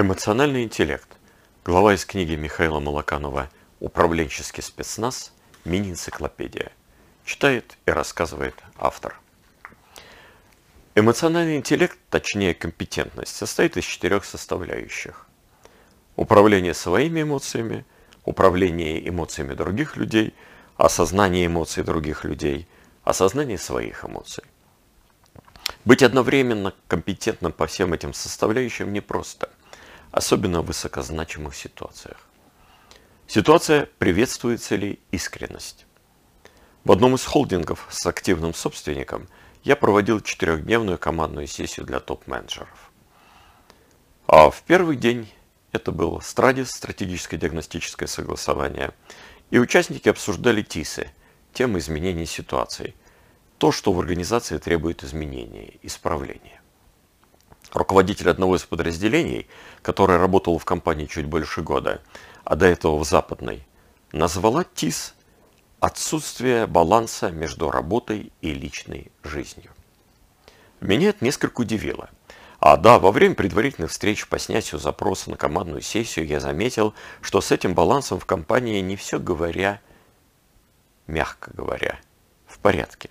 Эмоциональный интеллект. Глава из книги Михаила Малаканова «Управленческий спецназ. Мини-энциклопедия». Читает и рассказывает автор. Эмоциональный интеллект, точнее компетентность, состоит из четырех составляющих. Управление своими эмоциями, управление эмоциями других людей, осознание эмоций других людей, осознание своих эмоций. Быть одновременно компетентным по всем этим составляющим непросто, особенно в высокозначимых ситуациях. Ситуация приветствуется ли искренность? В одном из холдингов с активным собственником я проводил четырехдневную командную сессию для топ-менеджеров. А в первый день это был Страдис, стратегическое диагностическое согласование, и участники обсуждали ТИСы, темы изменений ситуации, то, что в организации требует изменения, исправления. Руководитель одного из подразделений, который работал в компании чуть больше года, а до этого в западной, назвала ТИС отсутствие баланса между работой и личной жизнью. Меня это несколько удивило. А да, во время предварительных встреч по снятию запроса на командную сессию я заметил, что с этим балансом в компании не все говоря, мягко говоря, в порядке.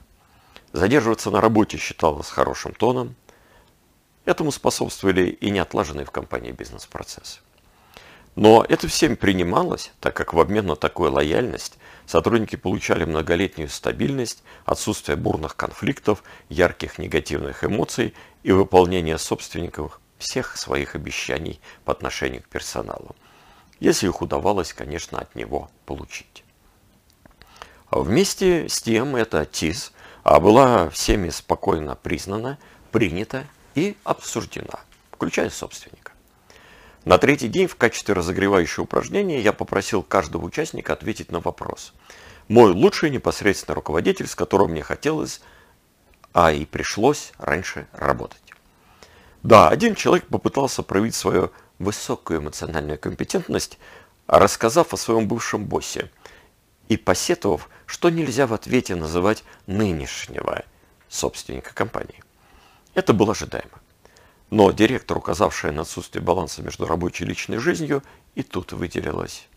Задерживаться на работе считалось хорошим тоном. Этому способствовали и неотлаженные в компании бизнес-процессы. Но это всем принималось, так как в обмен на такую лояльность сотрудники получали многолетнюю стабильность, отсутствие бурных конфликтов, ярких негативных эмоций и выполнение собственников всех своих обещаний по отношению к персоналу. Если их удавалось, конечно, от него получить. Вместе с тем эта ТИС а была всеми спокойно признана, принята и обсуждена, включая собственника. На третий день в качестве разогревающего упражнения я попросил каждого участника ответить на вопрос. Мой лучший непосредственно руководитель, с которым мне хотелось, а и пришлось раньше работать. Да, один человек попытался проявить свою высокую эмоциональную компетентность, рассказав о своем бывшем боссе и посетовав, что нельзя в ответе называть нынешнего собственника компании. Это было ожидаемо. Но директор, указавшая на отсутствие баланса между рабочей и личной жизнью, и тут выделилась.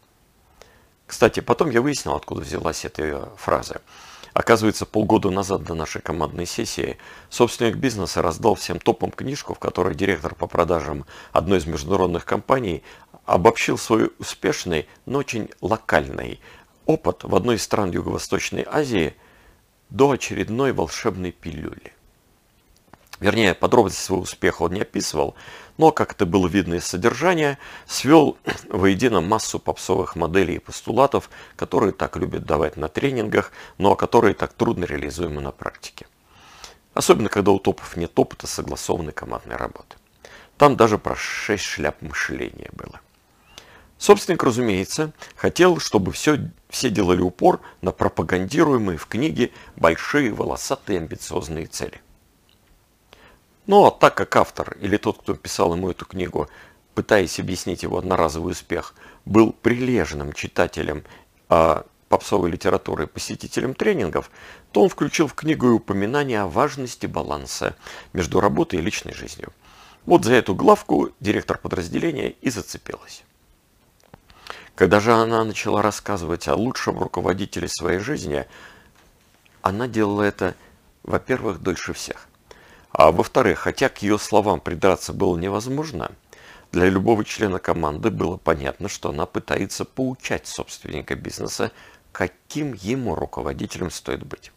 Кстати, потом я выяснил, откуда взялась эта фраза. Оказывается, полгода назад до нашей командной сессии собственник бизнеса раздал всем топам книжку, в которой директор по продажам одной из международных компаний обобщил свой успешный, но очень локальный опыт в одной из стран Юго-Восточной Азии до очередной волшебной пилюли. Вернее, подробности своего успеха он не описывал, но, как это было видно из содержания, свел воедино массу попсовых моделей и постулатов, которые так любят давать на тренингах, но которые так трудно реализуемы на практике. Особенно, когда у топов нет опыта согласованной командной работы. Там даже про шесть шляп мышления было. Собственник, разумеется, хотел, чтобы все, все делали упор на пропагандируемые в книге большие волосатые амбициозные цели. Но так как автор или тот, кто писал ему эту книгу, пытаясь объяснить его одноразовый успех, был прилежным читателем а, попсовой литературы посетителем тренингов, то он включил в книгу и упоминание о важности баланса между работой и личной жизнью. Вот за эту главку директор подразделения и зацепилась. Когда же она начала рассказывать о лучшем руководителе своей жизни, она делала это, во-первых, дольше всех. А во-вторых, хотя к ее словам придраться было невозможно, для любого члена команды было понятно, что она пытается поучать собственника бизнеса, каким ему руководителем стоит быть.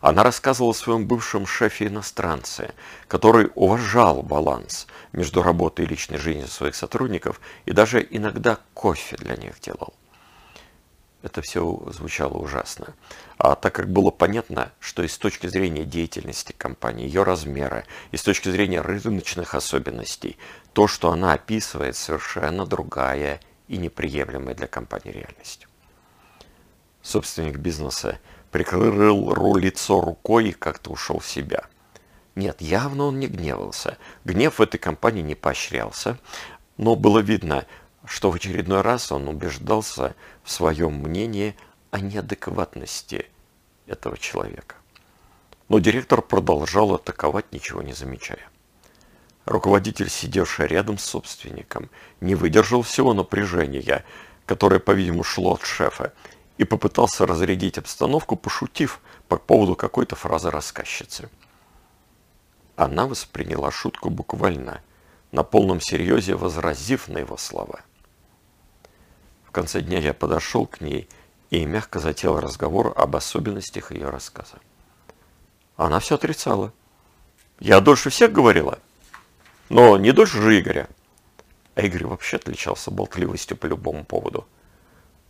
Она рассказывала о своем бывшем шефе-иностранце, который уважал баланс между работой и личной жизнью своих сотрудников и даже иногда кофе для них делал. Это все звучало ужасно. А так как было понятно, что и с точки зрения деятельности компании, ее размера, и с точки зрения рыночных особенностей, то, что она описывает, совершенно другая и неприемлемая для компании реальность. Собственник бизнеса прикрыл лицо рукой и как-то ушел в себя. Нет, явно он не гневался. Гнев в этой компании не поощрялся, но было видно, что в очередной раз он убеждался в своем мнении о неадекватности этого человека. Но директор продолжал атаковать, ничего не замечая. Руководитель, сидевший рядом с собственником, не выдержал всего напряжения, которое, по-видимому, шло от шефа, и попытался разрядить обстановку, пошутив по поводу какой-то фразы рассказчицы. Она восприняла шутку буквально, на полном серьезе возразив на его слова. В конце дня я подошел к ней и мягко затеял разговор об особенностях ее рассказа. Она все отрицала. Я дольше всех говорила, но не дольше же Игоря. А Игорь вообще отличался болтливостью по любому поводу.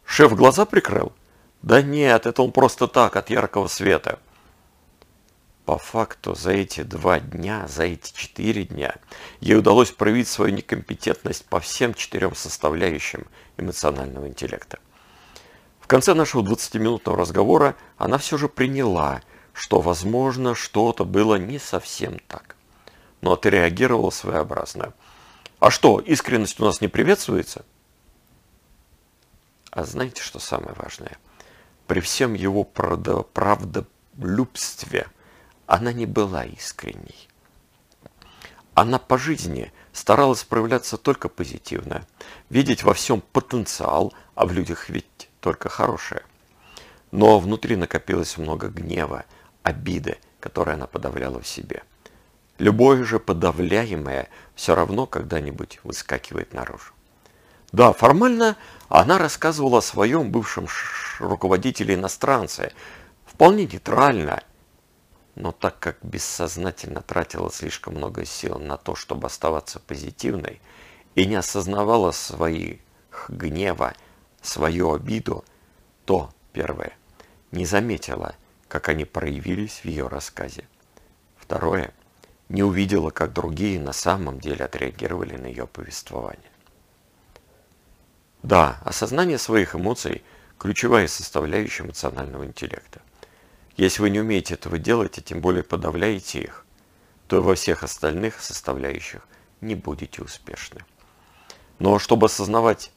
Шеф глаза прикрыл? Да нет, это он просто так, от яркого света. По факту, за эти два дня, за эти четыре дня, ей удалось проявить свою некомпетентность по всем четырем составляющим эмоционального интеллекта. В конце нашего 20-минутного разговора она все же приняла, что, возможно, что-то было не совсем так. Но отреагировала своеобразно. А что, искренность у нас не приветствуется? А знаете, что самое важное? При всем его правдолюбстве она не была искренней. Она по жизни старалась проявляться только позитивно, видеть во всем потенциал, а в людях ведь только хорошее. Но внутри накопилось много гнева, обиды, которые она подавляла в себе. Любое же подавляемое все равно когда-нибудь выскакивает наружу. Да, формально она рассказывала о своем бывшем руководителе иностранце, вполне нейтрально, но так как бессознательно тратила слишком много сил на то, чтобы оставаться позитивной, и не осознавала своих гнева, свою обиду, то, первое, не заметила, как они проявились в ее рассказе. Второе, не увидела, как другие на самом деле отреагировали на ее повествование. Да, осознание своих эмоций – ключевая составляющая эмоционального интеллекта. Если вы не умеете этого делать, а тем более подавляете их, то во всех остальных составляющих не будете успешны. Но чтобы осознавать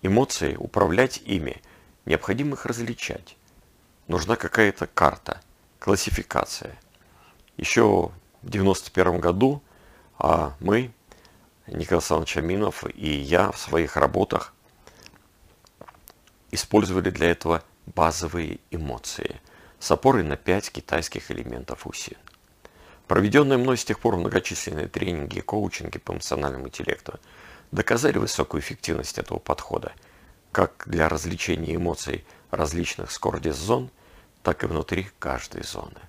эмоции, управлять ими, необходимо их различать нужна какая-то карта, классификация. Еще в 91 году а мы, Николай Александрович Аминов и я в своих работах использовали для этого базовые эмоции с опорой на пять китайских элементов УСИ. Проведенные мной с тех пор многочисленные тренинги и коучинги по эмоциональному интеллекту доказали высокую эффективность этого подхода, как для развлечения эмоций различных скордис-зон, так и внутри каждой зоны.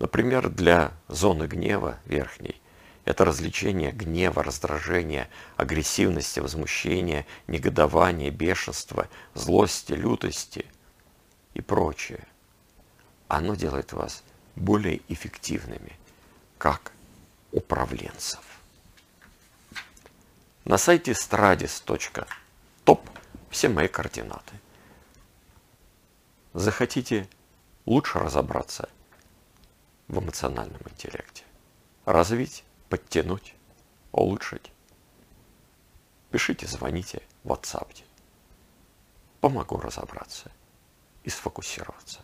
Например, для зоны гнева верхней это развлечение гнева, раздражения, агрессивности, возмущения, негодования, бешенства, злости, лютости и прочее. Оно делает вас более эффективными, как управленцев. На сайте stradis.top все мои координаты. Захотите лучше разобраться в эмоциональном интеллекте. Развить, подтянуть, улучшить. Пишите, звоните в WhatsApp. Помогу разобраться и сфокусироваться.